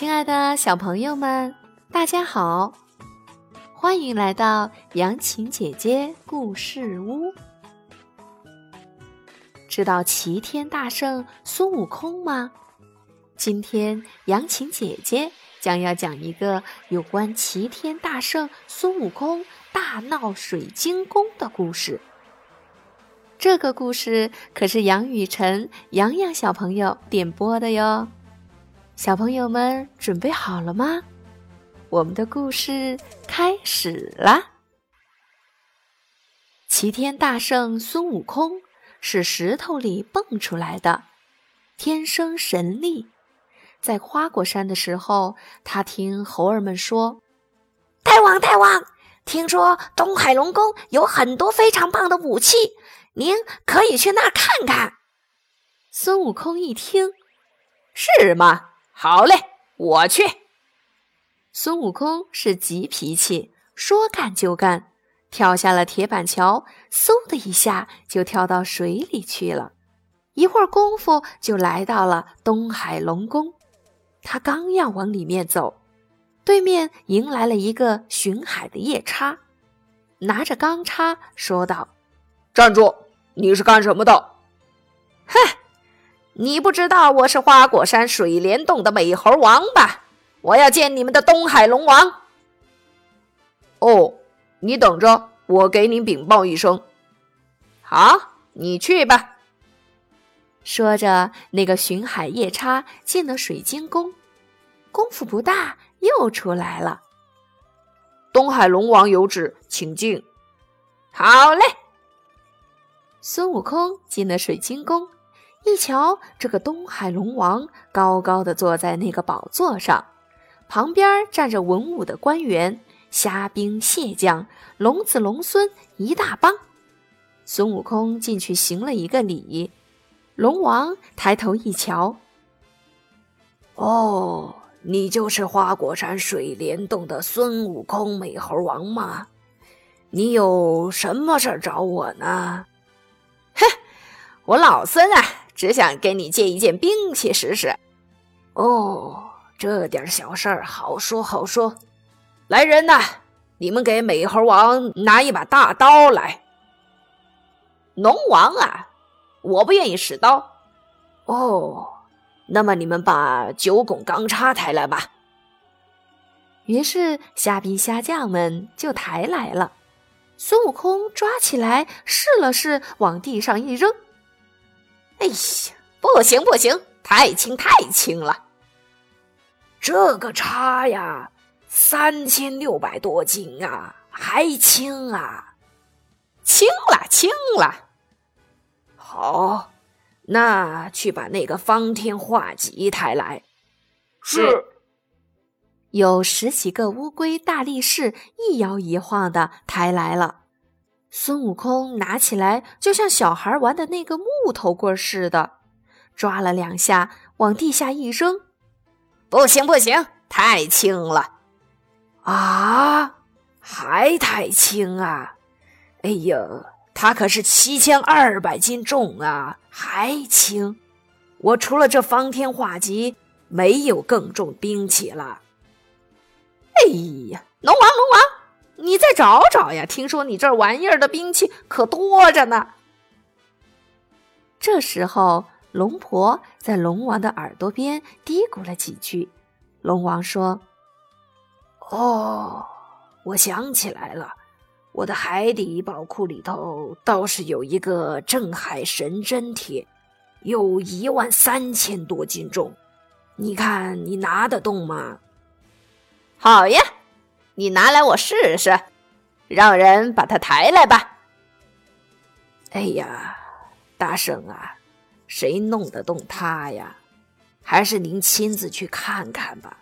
亲爱的小朋友们，大家好，欢迎来到杨晴姐姐故事屋。知道齐天大圣孙悟空吗？今天杨晴姐姐将要讲一个有关齐天大圣孙悟空大闹水晶宫的故事。这个故事可是杨雨晨、杨洋小朋友点播的哟。小朋友们准备好了吗？我们的故事开始啦！齐天大圣孙悟空是石头里蹦出来的，天生神力。在花果山的时候，他听猴儿们说：“大王，大王，听说东海龙宫有很多非常棒的武器，您可以去那儿看看。”孙悟空一听，是吗？好嘞，我去。孙悟空是急脾气，说干就干，跳下了铁板桥，嗖的一下就跳到水里去了。一会儿功夫就来到了东海龙宫。他刚要往里面走，对面迎来了一个巡海的夜叉，拿着钢叉说道：“站住！你是干什么的？”“ 哼。”你不知道我是花果山水帘洞的美猴王吧？我要见你们的东海龙王。哦，你等着，我给你禀报一声。好，你去吧。说着，那个巡海夜叉进了水晶宫，功夫不大，又出来了。东海龙王有旨，请进。好嘞。孙悟空进了水晶宫。一瞧，这个东海龙王高高的坐在那个宝座上，旁边站着文武的官员、虾兵蟹将、龙子龙孙一大帮。孙悟空进去行了一个礼，龙王抬头一瞧，哦，你就是花果山水帘洞的孙悟空美猴王吗？你有什么事儿找我呢？哼，我老孙啊！只想跟你借一件兵器试试。哦，这点小事儿好说好说。来人呐，你们给美猴王拿一把大刀来。龙王啊，我不愿意使刀。哦，那么你们把九拱钢叉抬来吧。于是虾兵虾将们就抬来了。孙悟空抓起来试了试，往地上一扔。哎呀，不行不行，太轻太轻了。这个叉呀，三千六百多斤啊，还轻啊，轻了轻了。好，那去把那个方天画戟抬来。是。有十几个乌龟大力士一摇一晃的抬来了。孙悟空拿起来，就像小孩玩的那个木头棍似的，抓了两下，往地下一扔。不行，不行，太轻了！啊，还太轻啊！哎呀，它可是七千二百斤重啊，还轻！我除了这方天画戟，没有更重兵器了。哎呀，龙王，龙！找找呀！听说你这玩意儿的兵器可多着呢。这时候，龙婆在龙王的耳朵边嘀咕了几句。龙王说：“哦，我想起来了，我的海底宝库里头倒是有一个镇海神针铁，有一万三千多斤重。你看，你拿得动吗？”好呀。你拿来我试试，让人把它抬来吧。哎呀，大圣啊，谁弄得动他呀？还是您亲自去看看吧。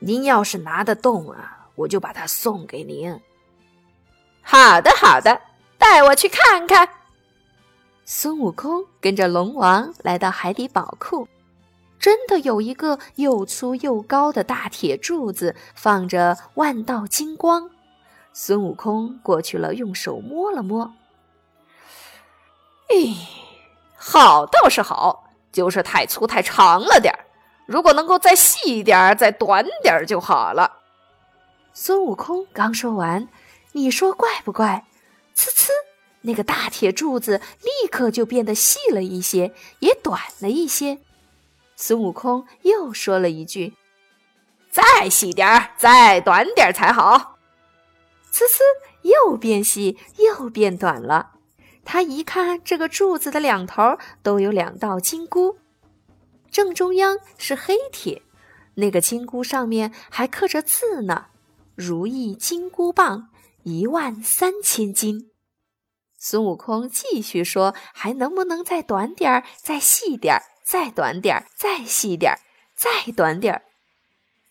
您要是拿得动啊，我就把它送给您。好的，好的，带我去看看。孙悟空跟着龙王来到海底宝库。真的有一个又粗又高的大铁柱子，放着万道金光。孙悟空过去了，用手摸了摸，咦，好倒是好，就是太粗太长了点儿。如果能够再细一点，再短点儿就好了。孙悟空刚说完，你说怪不怪？呲呲，那个大铁柱子立刻就变得细了一些，也短了一些。孙悟空又说了一句：“再细点儿，再短点儿才好。”呲呲，又变细又变短了。他一看，这个柱子的两头都有两道金箍。正中央是黑铁，那个金箍上面还刻着字呢：“如意金箍棒，一万三千斤。”孙悟空继续说：“还能不能再短点儿，再细点儿，再短点儿，再细点儿，再短点儿？”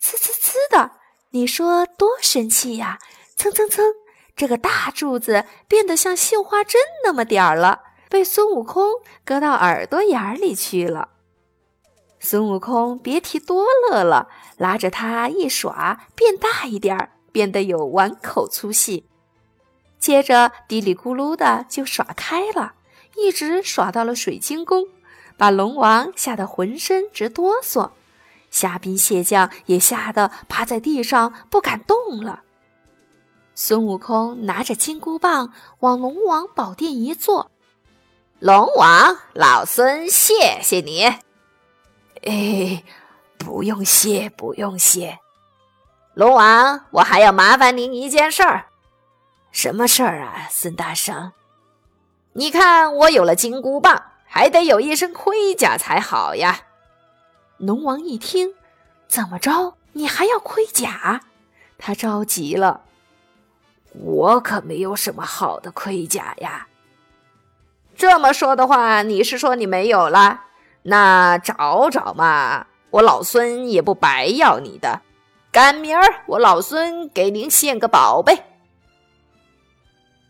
呲呲呲的，你说多神气呀！蹭蹭蹭，这个大柱子变得像绣花针那么点儿了，被孙悟空搁到耳朵眼里去了。孙悟空别提多乐了，拉着他一耍，变大一点儿，变得有碗口粗细。接着嘀里咕噜的就耍开了，一直耍到了水晶宫，把龙王吓得浑身直哆嗦，虾兵蟹将也吓得趴在地上不敢动了。孙悟空拿着金箍棒往龙王宝殿一坐，龙王，老孙谢谢你。哎，不用谢，不用谢，龙王，我还要麻烦您一件事儿。什么事儿啊，孙大圣？你看我有了金箍棒，还得有一身盔甲才好呀。龙王一听，怎么着？你还要盔甲？他着急了。我可没有什么好的盔甲呀。这么说的话，你是说你没有了？那找找嘛，我老孙也不白要你的。赶明儿我老孙给您献个宝贝。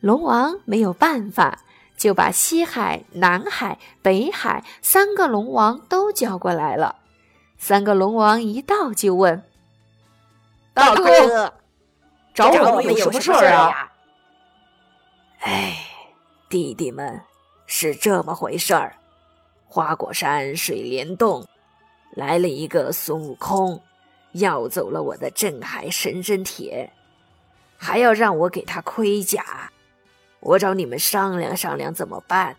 龙王没有办法，就把西海、南海、北海三个龙王都叫过来了。三个龙王一到就问：“大哥，找我们有什么事儿啊？”哎，弟弟们，是这么回事儿。花果山水帘洞来了一个孙悟空，要走了我的镇海神针铁，还要让我给他盔甲。我找你们商量商量怎么办？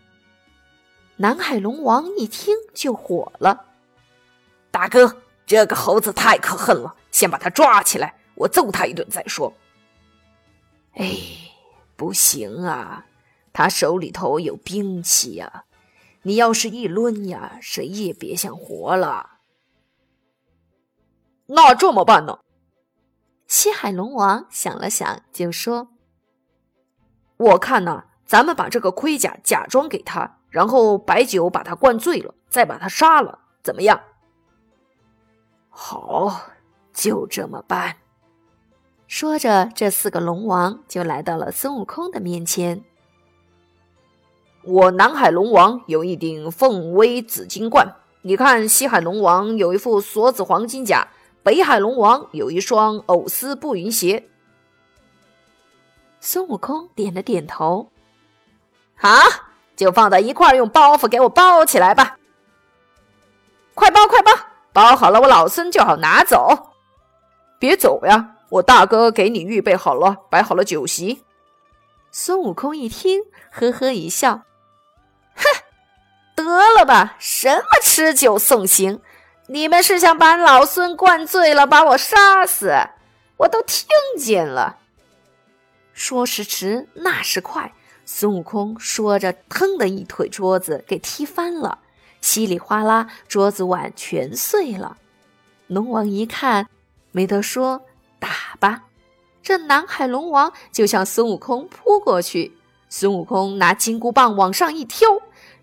南海龙王一听就火了：“大哥，这个猴子太可恨了，先把他抓起来，我揍他一顿再说。”哎，不行啊，他手里头有兵器呀。你要是一抡呀，谁也别想活了。那这么办呢？西海龙王想了想，就说：“我看呢，咱们把这个盔甲假装给他，然后白酒把他灌醉了，再把他杀了，怎么样？”好，就这么办。说着，这四个龙王就来到了孙悟空的面前。我南海龙王有一顶凤威紫金冠，你看西海龙王有一副锁子黄金甲，北海龙王有一双藕丝步云鞋。孙悟空点了点头，好，就放在一块儿，用包袱给我包起来吧。快包，快包，包好了，我老孙就好拿走。别走呀，我大哥给你预备好了，摆好了酒席。孙悟空一听，呵呵一笑。哼，得了吧！什么吃酒送行？你们是想把老孙灌醉了，把我杀死？我都听见了。说时迟，那时快，孙悟空说着，腾的一腿桌子给踢翻了，稀里哗啦，桌子碗全碎了。龙王一看，没得说，打吧！这南海龙王就向孙悟空扑过去。孙悟空拿金箍棒往上一挑，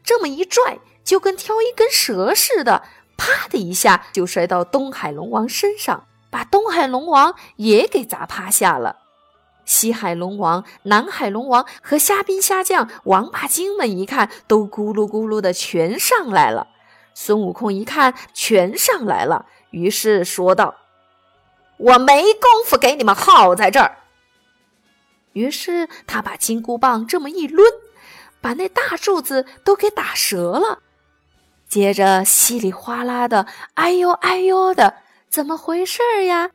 这么一拽，就跟挑一根蛇似的，啪的一下就摔到东海龙王身上，把东海龙王也给砸趴下了。西海龙王、南海龙王和虾兵虾将、王八精们一看，都咕噜咕噜的全上来了。孙悟空一看全上来了，于是说道：“我没工夫给你们耗在这儿。”于是他把金箍棒这么一抡，把那大柱子都给打折了。接着稀里哗啦的，哎呦哎呦的，怎么回事呀？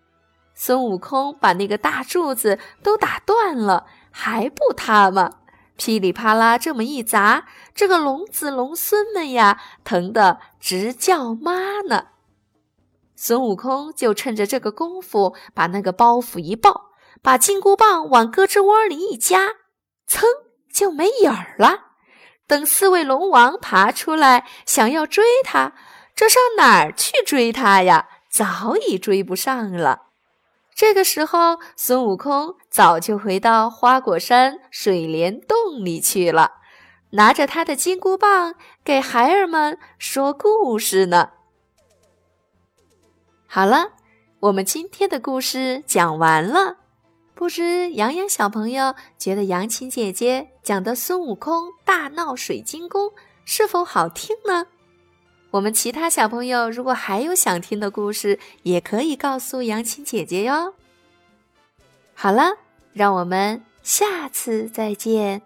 孙悟空把那个大柱子都打断了，还不塌吗？噼里啪啦这么一砸，这个龙子龙孙们呀，疼得直叫妈呢。孙悟空就趁着这个功夫，把那个包袱一抱，把金箍棒往胳肢窝里一夹，噌就没影儿了。等四位龙王爬出来，想要追他，这上哪儿去追他呀？早已追不上了。这个时候，孙悟空早就回到花果山水帘洞里去了，拿着他的金箍棒给孩儿们说故事呢。好了，我们今天的故事讲完了。不知洋洋小朋友觉得杨琴姐姐讲的孙悟空大闹水晶宫是否好听呢？我们其他小朋友如果还有想听的故事，也可以告诉杨琴姐姐哟。好了，让我们下次再见。